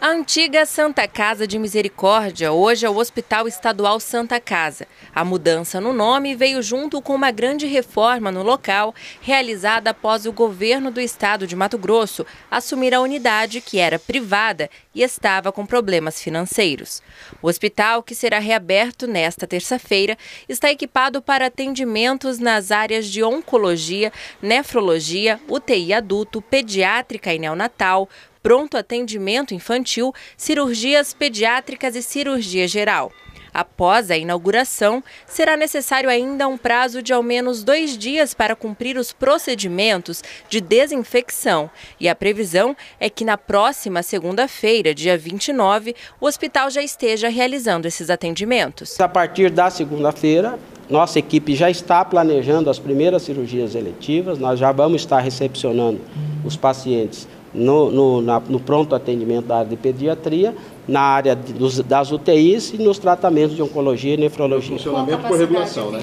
A antiga Santa Casa de Misericórdia hoje é o Hospital Estadual Santa Casa. A mudança no nome veio junto com uma grande reforma no local, realizada após o governo do estado de Mato Grosso assumir a unidade que era privada e estava com problemas financeiros. O hospital, que será reaberto nesta terça-feira, está equipado para atendimentos nas áreas de oncologia, nefrologia, UTI adulto, pediátrica e neonatal, pronto atendimento infantil, cirurgias pediátricas e cirurgia geral. Após a inauguração, será necessário ainda um prazo de ao menos dois dias para cumprir os procedimentos de desinfecção. E a previsão é que na próxima segunda-feira, dia 29, o hospital já esteja realizando esses atendimentos. A partir da segunda-feira, nossa equipe já está planejando as primeiras cirurgias eletivas, nós já vamos estar recepcionando os pacientes no, no, na, no pronto atendimento da área de pediatria, na área dos, das UTIs e nos tratamentos de oncologia e nefrologia. Funcionamento por regulação, né?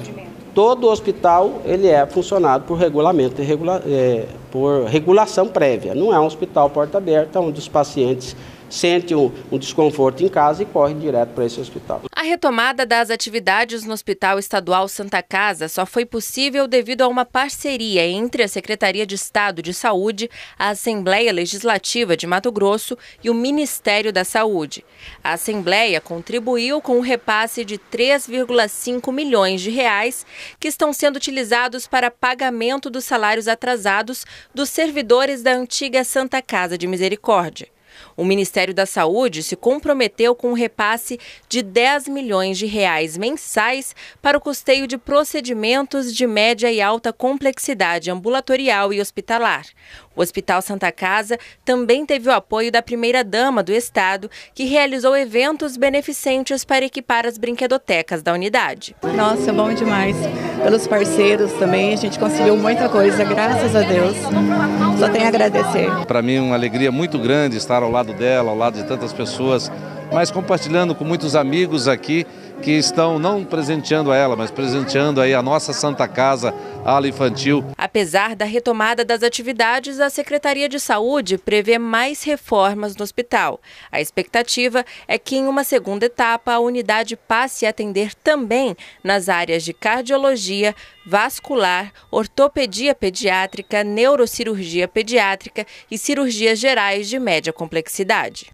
Todo hospital ele é funcionado por regulamento, regula, é, por regulação prévia. Não é um hospital porta aberta onde os pacientes sente um, um desconforto em casa e corre direto para esse hospital. Retomada das atividades no Hospital Estadual Santa Casa só foi possível devido a uma parceria entre a Secretaria de Estado de Saúde, a Assembleia Legislativa de Mato Grosso e o Ministério da Saúde. A Assembleia contribuiu com um repasse de 3,5 milhões de reais que estão sendo utilizados para pagamento dos salários atrasados dos servidores da antiga Santa Casa de Misericórdia. O Ministério da Saúde se comprometeu com um repasse de 10 milhões de reais mensais para o custeio de procedimentos de média e alta complexidade ambulatorial e hospitalar. O Hospital Santa Casa também teve o apoio da primeira-dama do Estado, que realizou eventos beneficentes para equipar as brinquedotecas da unidade. Nossa, bom demais. Pelos parceiros também, a gente conseguiu muita coisa, graças a Deus. Só tenho a agradecer. Para mim, é uma alegria muito grande estar ao lado dela, ao lado de tantas pessoas, mas compartilhando com muitos amigos aqui que estão não presenteando a ela, mas presenteando aí a nossa Santa Casa Ala Infantil. Apesar da retomada das atividades, a Secretaria de Saúde prevê mais reformas no hospital. A expectativa é que em uma segunda etapa a unidade passe a atender também nas áreas de cardiologia, vascular, ortopedia pediátrica, neurocirurgia pediátrica e cirurgias gerais de média complexidade.